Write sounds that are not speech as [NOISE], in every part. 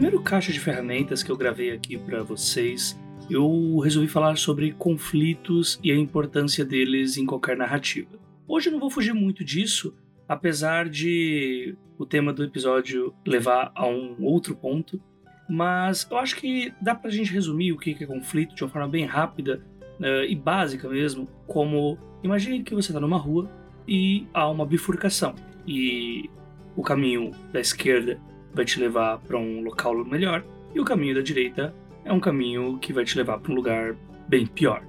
Primeiro caixa de ferramentas que eu gravei aqui para vocês, eu resolvi falar sobre conflitos e a importância deles em qualquer narrativa. Hoje eu não vou fugir muito disso, apesar de o tema do episódio levar a um outro ponto, mas eu acho que dá pra gente resumir o que é conflito de uma forma bem rápida uh, e básica mesmo, como imagine que você está numa rua e há uma bifurcação e o caminho da esquerda vai te levar para um local melhor e o caminho da direita é um caminho que vai te levar para um lugar bem pior.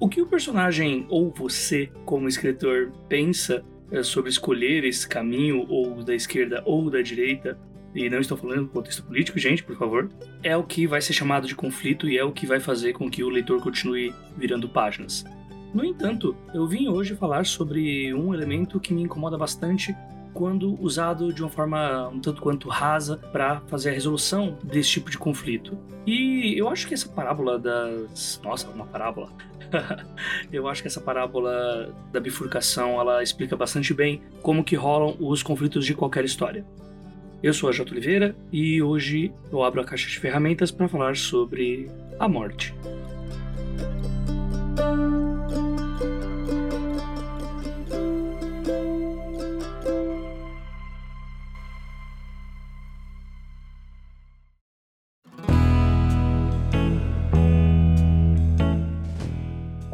O que o personagem ou você, como escritor, pensa eh, sobre escolher esse caminho ou da esquerda ou da direita, e não estou falando do contexto político, gente, por favor, é o que vai ser chamado de conflito e é o que vai fazer com que o leitor continue virando páginas. No entanto, eu vim hoje falar sobre um elemento que me incomoda bastante quando usado de uma forma um tanto quanto rasa para fazer a resolução desse tipo de conflito. E eu acho que essa parábola das. Nossa, uma parábola. [LAUGHS] eu acho que essa parábola da bifurcação ela explica bastante bem como que rolam os conflitos de qualquer história. Eu sou a J. Oliveira e hoje eu abro a caixa de ferramentas para falar sobre a morte.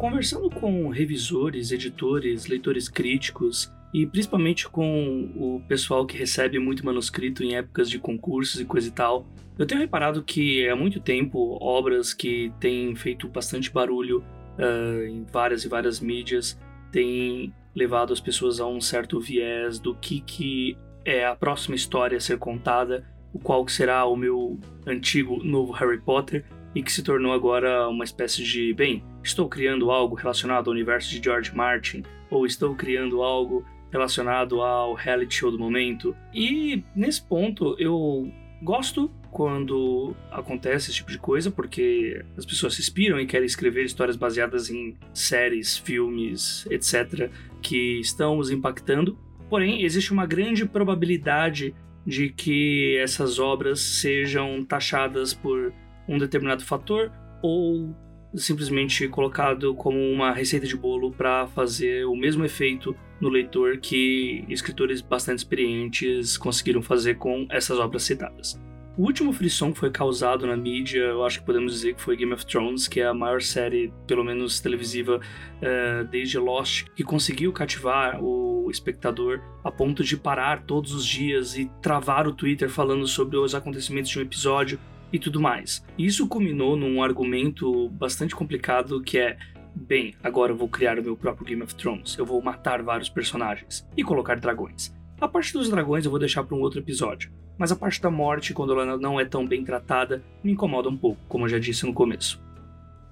Conversando com revisores, editores, leitores críticos e principalmente com o pessoal que recebe muito manuscrito em épocas de concursos e coisa e tal, eu tenho reparado que há muito tempo obras que têm feito bastante barulho uh, em várias e várias mídias têm levado as pessoas a um certo viés do que, que é a próxima história a ser contada, o qual será o meu antigo novo Harry Potter e que se tornou agora uma espécie de, bem, estou criando algo relacionado ao universo de George Martin, ou estou criando algo relacionado ao reality show do momento. E nesse ponto eu gosto quando acontece esse tipo de coisa, porque as pessoas se inspiram e querem escrever histórias baseadas em séries, filmes, etc., que estão os impactando. Porém, existe uma grande probabilidade de que essas obras sejam taxadas por um determinado fator ou simplesmente colocado como uma receita de bolo para fazer o mesmo efeito no leitor que escritores bastante experientes conseguiram fazer com essas obras citadas. O último frisson que foi causado na mídia, eu acho que podemos dizer que foi Game of Thrones, que é a maior série, pelo menos televisiva, uh, desde Lost, que conseguiu cativar o espectador a ponto de parar todos os dias e travar o Twitter falando sobre os acontecimentos de um episódio, e tudo mais. Isso culminou num argumento bastante complicado que é bem, agora eu vou criar o meu próprio Game of Thrones. Eu vou matar vários personagens e colocar dragões. A parte dos dragões eu vou deixar para um outro episódio, mas a parte da morte, quando ela não é tão bem tratada, me incomoda um pouco, como eu já disse no começo.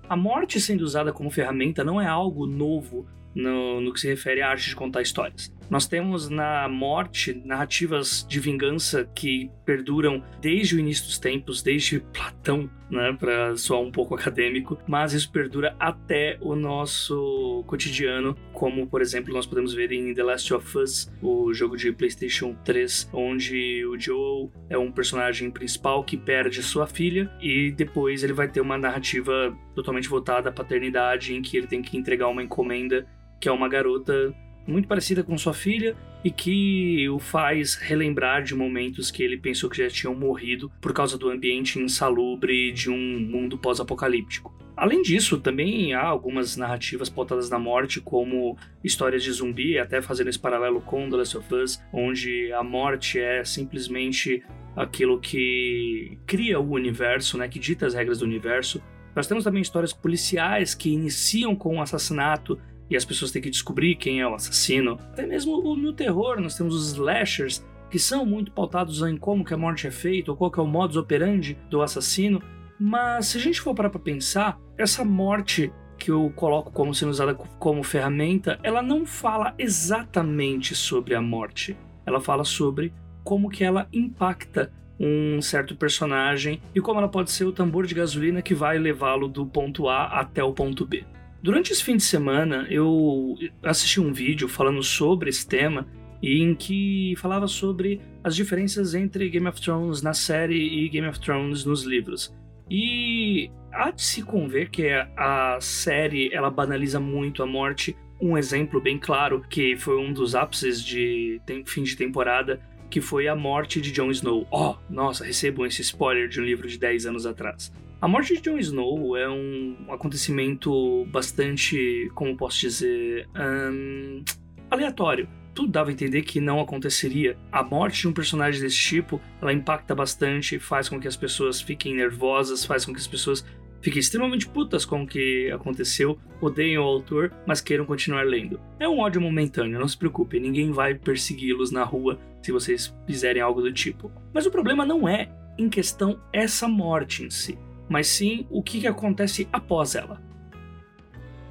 A morte sendo usada como ferramenta não é algo novo no, no que se refere à arte de contar histórias. Nós temos na morte narrativas de vingança que perduram desde o início dos tempos, desde Platão, né, para soar um pouco [LAUGHS] acadêmico, mas isso perdura até o nosso cotidiano, como por exemplo nós podemos ver em The Last of Us, o jogo de PlayStation 3, onde o Joel é um personagem principal que perde sua filha e depois ele vai ter uma narrativa totalmente voltada à paternidade em que ele tem que entregar uma encomenda que é uma garota muito parecida com sua filha e que o faz relembrar de momentos que ele pensou que já tinham morrido por causa do ambiente insalubre de um mundo pós-apocalíptico. Além disso, também há algumas narrativas pautadas na morte, como histórias de zumbi, até fazendo esse paralelo com The Last of Us, onde a morte é simplesmente aquilo que cria o universo, né, que dita as regras do universo. Nós temos também histórias policiais que iniciam com um assassinato e as pessoas têm que descobrir quem é o assassino. Até mesmo no terror, nós temos os slashers, que são muito pautados em como que a morte é feita, ou qual que é o modus operandi do assassino. Mas se a gente for parar para pensar, essa morte que eu coloco como sendo usada como ferramenta, ela não fala exatamente sobre a morte. Ela fala sobre como que ela impacta um certo personagem e como ela pode ser o tambor de gasolina que vai levá-lo do ponto A até o ponto B. Durante esse fim de semana, eu assisti um vídeo falando sobre esse tema em que falava sobre as diferenças entre Game of Thrones na série e Game of Thrones nos livros. E há de se conver que a série ela banaliza muito a morte. Um exemplo bem claro, que foi um dos ápices de fim de temporada, que foi a morte de Jon Snow. Oh, nossa, recebam esse spoiler de um livro de 10 anos atrás. A morte de Jon Snow é um acontecimento bastante, como posso dizer, um, aleatório tudo dava a entender que não aconteceria. A morte de um personagem desse tipo, ela impacta bastante, faz com que as pessoas fiquem nervosas, faz com que as pessoas fiquem extremamente putas com o que aconteceu, odeiem o autor, mas queiram continuar lendo. É um ódio momentâneo, não se preocupe, ninguém vai persegui-los na rua se vocês fizerem algo do tipo. Mas o problema não é em questão essa morte em si, mas sim o que, que acontece após ela.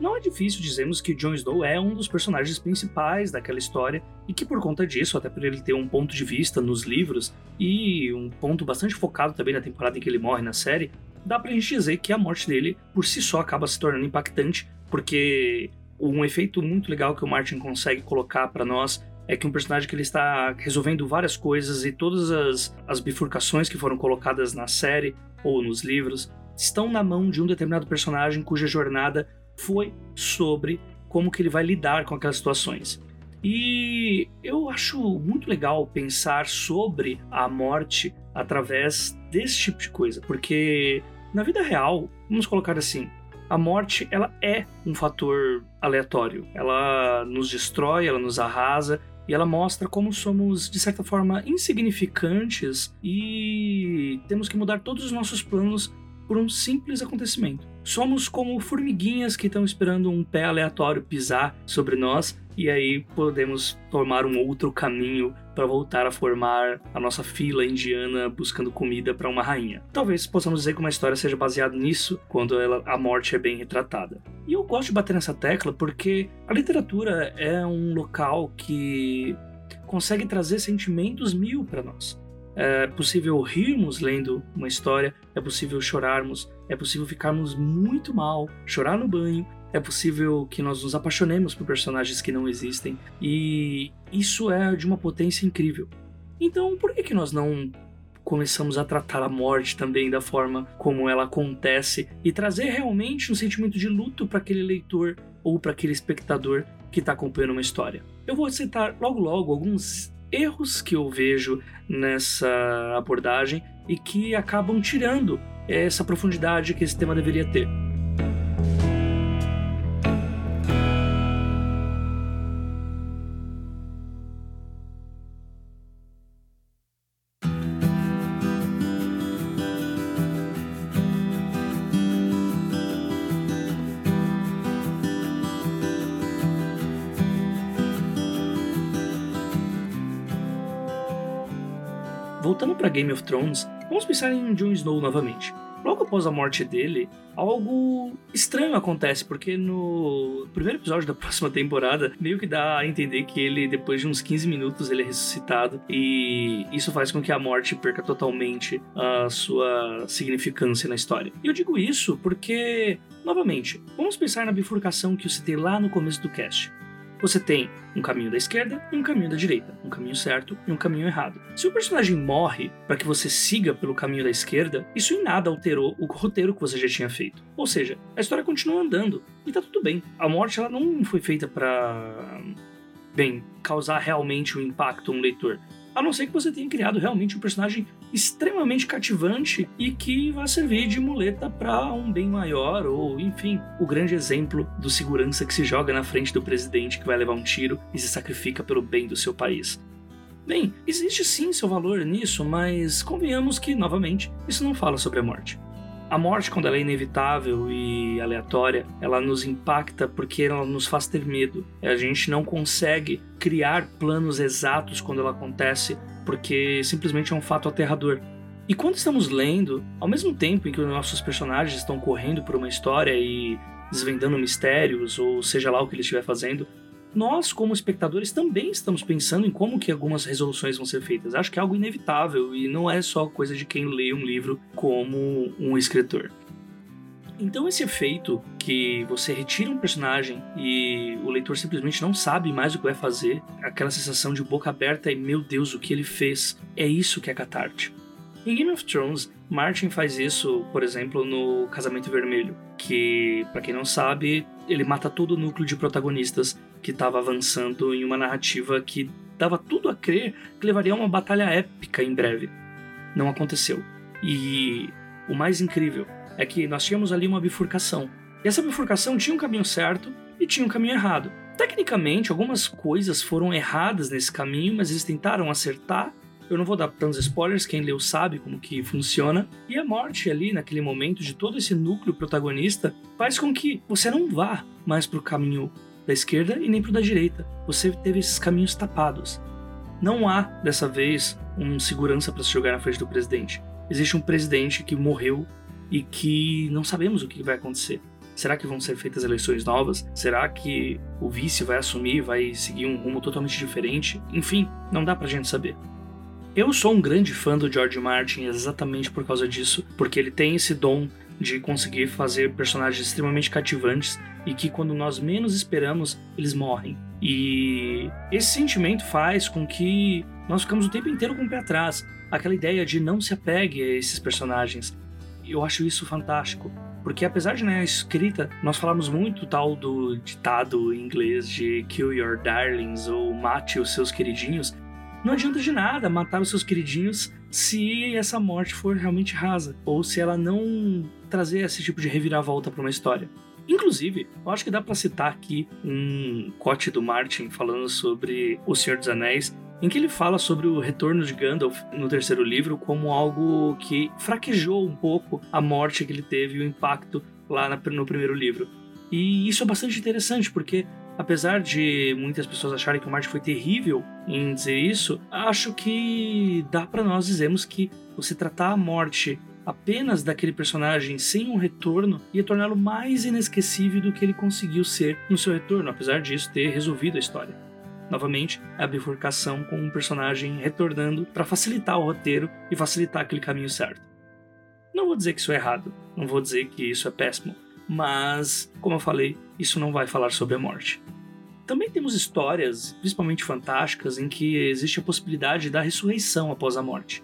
Não é difícil dizermos que Jon Snow é um dos personagens principais daquela história e que por conta disso, até por ele ter um ponto de vista nos livros e um ponto bastante focado também na temporada em que ele morre na série, dá pra gente dizer que a morte dele por si só acaba se tornando impactante, porque um efeito muito legal que o Martin consegue colocar para nós é que um personagem que ele está resolvendo várias coisas e todas as, as bifurcações que foram colocadas na série ou nos livros estão na mão de um determinado personagem cuja jornada foi sobre como que ele vai lidar com aquelas situações. E eu acho muito legal pensar sobre a morte através desse tipo de coisa, porque na vida real, vamos colocar assim, a morte ela é um fator aleatório. Ela nos destrói, ela nos arrasa e ela mostra como somos de certa forma insignificantes e temos que mudar todos os nossos planos por um simples acontecimento. Somos como formiguinhas que estão esperando um pé aleatório pisar sobre nós e aí podemos tomar um outro caminho para voltar a formar a nossa fila indiana buscando comida para uma rainha. Talvez possamos dizer que uma história seja baseada nisso quando ela, a morte é bem retratada. E eu gosto de bater nessa tecla porque a literatura é um local que consegue trazer sentimentos mil para nós. É possível rirmos lendo uma história, é possível chorarmos, é possível ficarmos muito mal, chorar no banho, é possível que nós nos apaixonemos por personagens que não existem, e isso é de uma potência incrível. Então, por que, que nós não começamos a tratar a morte também da forma como ela acontece e trazer realmente um sentimento de luto para aquele leitor ou para aquele espectador que está acompanhando uma história? Eu vou citar logo logo alguns erros que eu vejo nessa abordagem e que acabam tirando essa profundidade que esse tema deveria ter. Game of Thrones, vamos pensar em Jon Snow novamente. Logo após a morte dele, algo estranho acontece, porque no primeiro episódio da [LAUGHS] próxima temporada, meio que dá a entender que ele, depois de uns 15 minutos, ele é ressuscitado, e isso faz com que a morte perca totalmente a sua significância na história. E eu digo isso porque, novamente, vamos pensar na bifurcação que eu citei lá no começo do cast você tem um caminho da esquerda e um caminho da direita, um caminho certo e um caminho errado. Se o personagem morre para que você siga pelo caminho da esquerda, isso em nada alterou o roteiro que você já tinha feito. Ou seja, a história continua andando e tá tudo bem. A morte ela não foi feita para bem causar realmente um impacto no leitor. A não ser que você tenha criado realmente um personagem extremamente cativante e que vai servir de muleta para um bem maior, ou enfim, o grande exemplo do segurança que se joga na frente do presidente que vai levar um tiro e se sacrifica pelo bem do seu país. Bem, existe sim seu valor nisso, mas convenhamos que, novamente, isso não fala sobre a morte. A morte, quando ela é inevitável e aleatória, ela nos impacta porque ela nos faz ter medo. A gente não consegue criar planos exatos quando ela acontece porque simplesmente é um fato aterrador. E quando estamos lendo, ao mesmo tempo em que os nossos personagens estão correndo por uma história e desvendando mistérios, ou seja lá o que eles estiver fazendo, nós, como espectadores, também estamos pensando em como que algumas resoluções vão ser feitas. Acho que é algo inevitável e não é só coisa de quem lê um livro como um escritor. Então esse efeito que você retira um personagem e o leitor simplesmente não sabe mais o que vai fazer, aquela sensação de boca aberta e meu Deus, o que ele fez, é isso que é catarte. Em Game of Thrones, Martin faz isso, por exemplo, no Casamento Vermelho, que, para quem não sabe, ele mata todo o núcleo de protagonistas que estava avançando em uma narrativa que dava tudo a crer que levaria a uma batalha épica em breve. Não aconteceu. E o mais incrível é que nós tínhamos ali uma bifurcação. E essa bifurcação tinha um caminho certo e tinha um caminho errado. Tecnicamente, algumas coisas foram erradas nesse caminho, mas eles tentaram acertar eu não vou dar tantos spoilers, quem leu sabe como que funciona. E a morte ali, naquele momento, de todo esse núcleo protagonista, faz com que você não vá mais pro caminho da esquerda e nem pro da direita. Você teve esses caminhos tapados. Não há, dessa vez, um segurança para se jogar na frente do presidente. Existe um presidente que morreu e que não sabemos o que vai acontecer. Será que vão ser feitas eleições novas? Será que o vice vai assumir, vai seguir um rumo totalmente diferente? Enfim, não dá pra gente saber. Eu sou um grande fã do George Martin exatamente por causa disso, porque ele tem esse dom de conseguir fazer personagens extremamente cativantes e que quando nós menos esperamos, eles morrem. E esse sentimento faz com que nós ficamos o tempo inteiro com o pé atrás. Aquela ideia de não se apegue a esses personagens. Eu acho isso fantástico. Porque apesar de na né, escrita nós falamos muito tal do ditado em inglês de kill your darlings ou mate os seus queridinhos, não adianta de nada matar os seus queridinhos se essa morte for realmente rasa, ou se ela não trazer esse tipo de reviravolta para uma história. Inclusive, eu acho que dá para citar aqui um cote do Martin falando sobre O Senhor dos Anéis, em que ele fala sobre o retorno de Gandalf no terceiro livro como algo que fraquejou um pouco a morte que ele teve e o impacto lá no primeiro livro. E isso é bastante interessante, porque Apesar de muitas pessoas acharem que o Martin foi terrível em dizer isso, acho que dá para nós dizermos que você tratar a morte apenas daquele personagem sem um retorno ia torná-lo mais inesquecível do que ele conseguiu ser no seu retorno, apesar disso ter resolvido a história. Novamente, a bifurcação com um personagem retornando para facilitar o roteiro e facilitar aquele caminho certo. Não vou dizer que isso é errado, não vou dizer que isso é péssimo, mas, como eu falei, isso não vai falar sobre a morte. Também temos histórias, principalmente fantásticas, em que existe a possibilidade da ressurreição após a morte.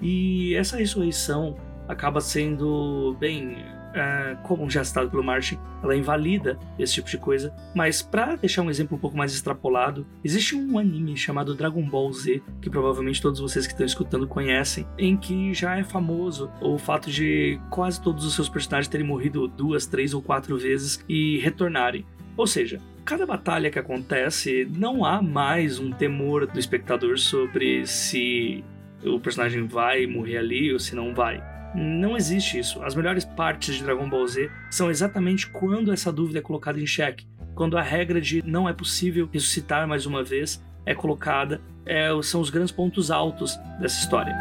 E essa ressurreição acaba sendo, bem, é, como já citado pelo Martin, ela invalida esse tipo de coisa. Mas para deixar um exemplo um pouco mais extrapolado, existe um anime chamado Dragon Ball Z, que provavelmente todos vocês que estão escutando conhecem, em que já é famoso o fato de quase todos os seus personagens terem morrido duas, três ou quatro vezes e retornarem. Ou seja, cada batalha que acontece, não há mais um temor do espectador sobre se o personagem vai morrer ali ou se não vai. Não existe isso. As melhores partes de Dragon Ball Z são exatamente quando essa dúvida é colocada em xeque. Quando a regra de não é possível ressuscitar mais uma vez é colocada, é, são os grandes pontos altos dessa história.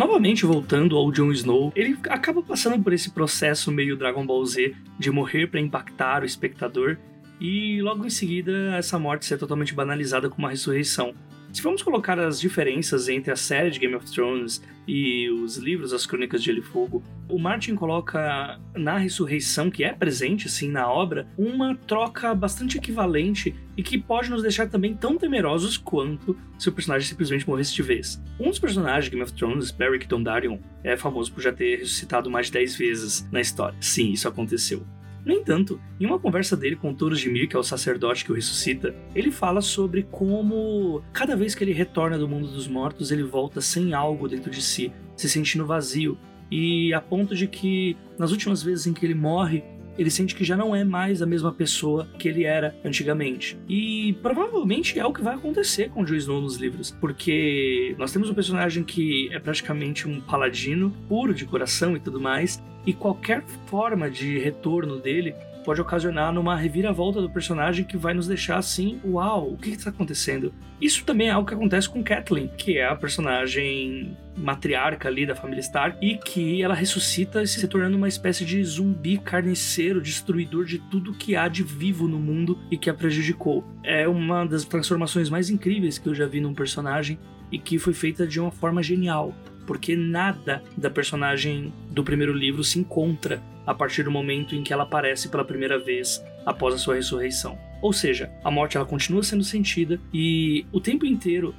Novamente voltando ao Jon Snow, ele acaba passando por esse processo meio Dragon Ball Z de morrer para impactar o espectador e logo em seguida essa morte ser totalmente banalizada como uma ressurreição. Se formos colocar as diferenças entre a série de Game of Thrones e os livros As Crônicas de Gelo e Fogo, o Martin coloca na ressurreição, que é presente sim na obra, uma troca bastante equivalente e que pode nos deixar também tão temerosos quanto se o personagem simplesmente morresse de vez. Um dos personagens de Game of Thrones, Beric Dondarrion, é famoso por já ter ressuscitado mais de 10 vezes na história. Sim, isso aconteceu. No entanto, em uma conversa dele com Toros de Mir, que é o sacerdote que o ressuscita, ele fala sobre como cada vez que ele retorna do mundo dos mortos, ele volta sem algo dentro de si, se sentindo vazio, e a ponto de que nas últimas vezes em que ele morre, ele sente que já não é mais a mesma pessoa que ele era antigamente. E provavelmente é o que vai acontecer com o Jon Snow nos livros, porque nós temos um personagem que é praticamente um paladino, puro de coração e tudo mais, e qualquer forma de retorno dele pode ocasionar numa reviravolta do personagem que vai nos deixar assim, uau, o que está acontecendo? Isso também é algo que acontece com Kathleen, que é a personagem matriarca ali da família Stark e que ela ressuscita se tornando uma espécie de zumbi carniceiro, destruidor de tudo que há de vivo no mundo e que a prejudicou. É uma das transformações mais incríveis que eu já vi num personagem e que foi feita de uma forma genial porque nada da personagem do primeiro livro se encontra a partir do momento em que ela aparece pela primeira vez após a sua ressurreição. Ou seja, a morte ela continua sendo sentida e o tempo inteiro,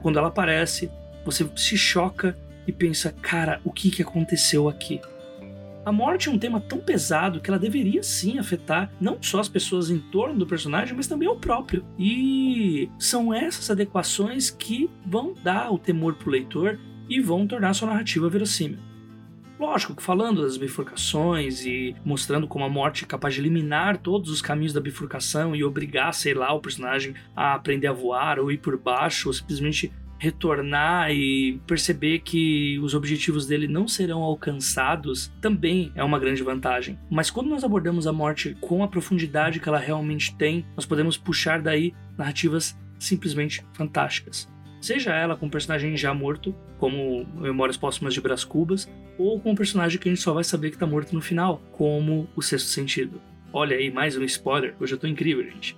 quando ela aparece, você se choca e pensa, cara, o que, que aconteceu aqui? A morte é um tema tão pesado que ela deveria sim afetar não só as pessoas em torno do personagem, mas também o próprio. E são essas adequações que vão dar o temor pro leitor e vão tornar sua narrativa verossímil. Lógico que falando das bifurcações e mostrando como a morte é capaz de eliminar todos os caminhos da bifurcação e obrigar, sei lá, o personagem a aprender a voar ou ir por baixo ou simplesmente retornar e perceber que os objetivos dele não serão alcançados também é uma grande vantagem. Mas quando nós abordamos a morte com a profundidade que ela realmente tem, nós podemos puxar daí narrativas simplesmente fantásticas seja ela com um personagem já morto, como Memórias Póstumas de Brás Cubas, ou com um personagem que a gente só vai saber que tá morto no final, como O Sexto Sentido. Olha aí, mais um spoiler, hoje eu tô incrível, gente.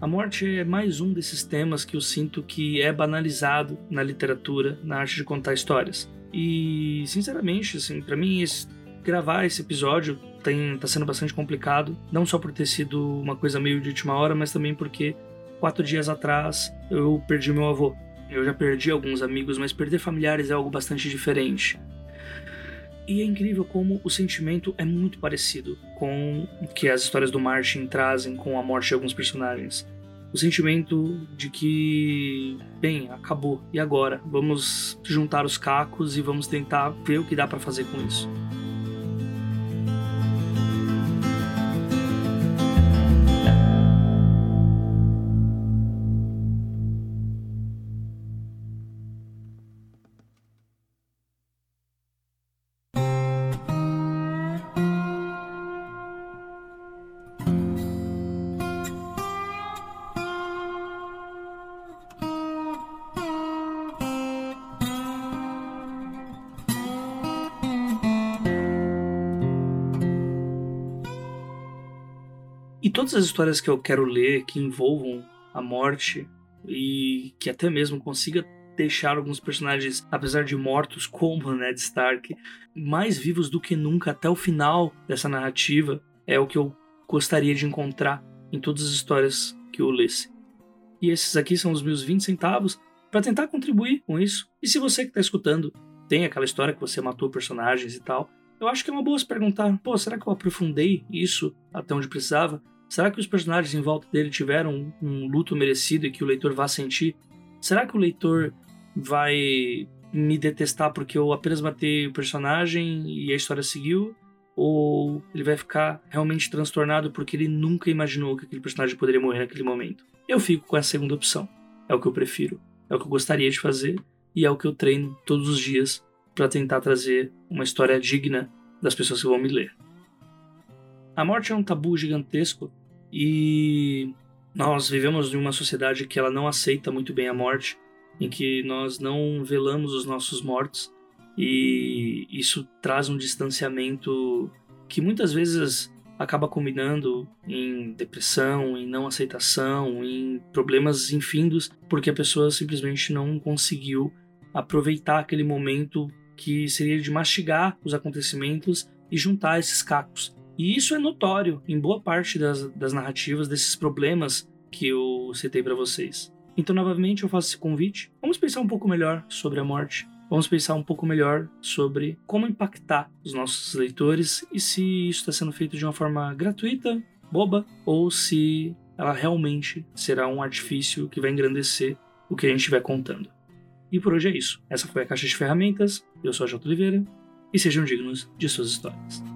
A morte é mais um desses temas que eu sinto que é banalizado na literatura, na arte de contar histórias. E, sinceramente, assim, para mim, esse, gravar esse episódio tem, tá sendo bastante complicado, não só por ter sido uma coisa meio de última hora, mas também porque quatro dias atrás eu perdi meu avô. Eu já perdi alguns amigos, mas perder familiares é algo bastante diferente. E é incrível como o sentimento é muito parecido com o que as histórias do Martin trazem com a morte de alguns personagens. O sentimento de que, bem, acabou, e agora? Vamos juntar os cacos e vamos tentar ver o que dá para fazer com isso. Todas as histórias que eu quero ler que envolvam a morte e que até mesmo consiga deixar alguns personagens, apesar de mortos, [LAUGHS] como Ned Stark, mais vivos do que nunca até o final dessa narrativa, é o que eu gostaria de encontrar em todas as histórias que eu lesse. E esses aqui são os meus 20 centavos para tentar contribuir com isso. E se você que está escutando tem aquela história que você matou personagens e tal, eu acho que é uma boa se perguntar: pô, será que eu aprofundei isso até onde precisava? Será que os personagens em volta dele tiveram um luto merecido e que o leitor vá sentir? Será que o leitor vai me detestar porque eu apenas matei o personagem e a história seguiu? Ou ele vai ficar realmente transtornado porque ele nunca imaginou que aquele personagem poderia morrer naquele momento? Eu fico com a segunda opção. É o que eu prefiro. É o que eu gostaria de fazer e é o que eu treino todos os dias para tentar trazer uma história digna das pessoas que vão me ler. A morte é um tabu gigantesco e nós vivemos em uma sociedade que ela não aceita muito bem a morte, em que nós não velamos os nossos mortos e isso traz um distanciamento que muitas vezes acaba combinando em depressão, em não aceitação, em problemas infindos, porque a pessoa simplesmente não conseguiu aproveitar aquele momento que seria de mastigar os acontecimentos e juntar esses cacos. E isso é notório em boa parte das, das narrativas desses problemas que eu citei para vocês. Então, novamente, eu faço esse convite. Vamos pensar um pouco melhor sobre a morte. Vamos pensar um pouco melhor sobre como impactar os nossos leitores e se isso está sendo feito de uma forma gratuita, boba, ou se ela realmente será um artifício que vai engrandecer o que a gente estiver contando. E por hoje é isso. Essa foi a Caixa de Ferramentas. Eu sou a J. Oliveira e sejam dignos de suas histórias.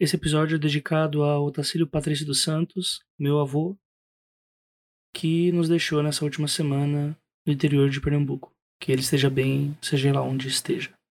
Esse episódio é dedicado ao Otacílio Patrício dos Santos, meu avô, que nos deixou nessa última semana no interior de Pernambuco. Que ele esteja bem, seja lá onde esteja.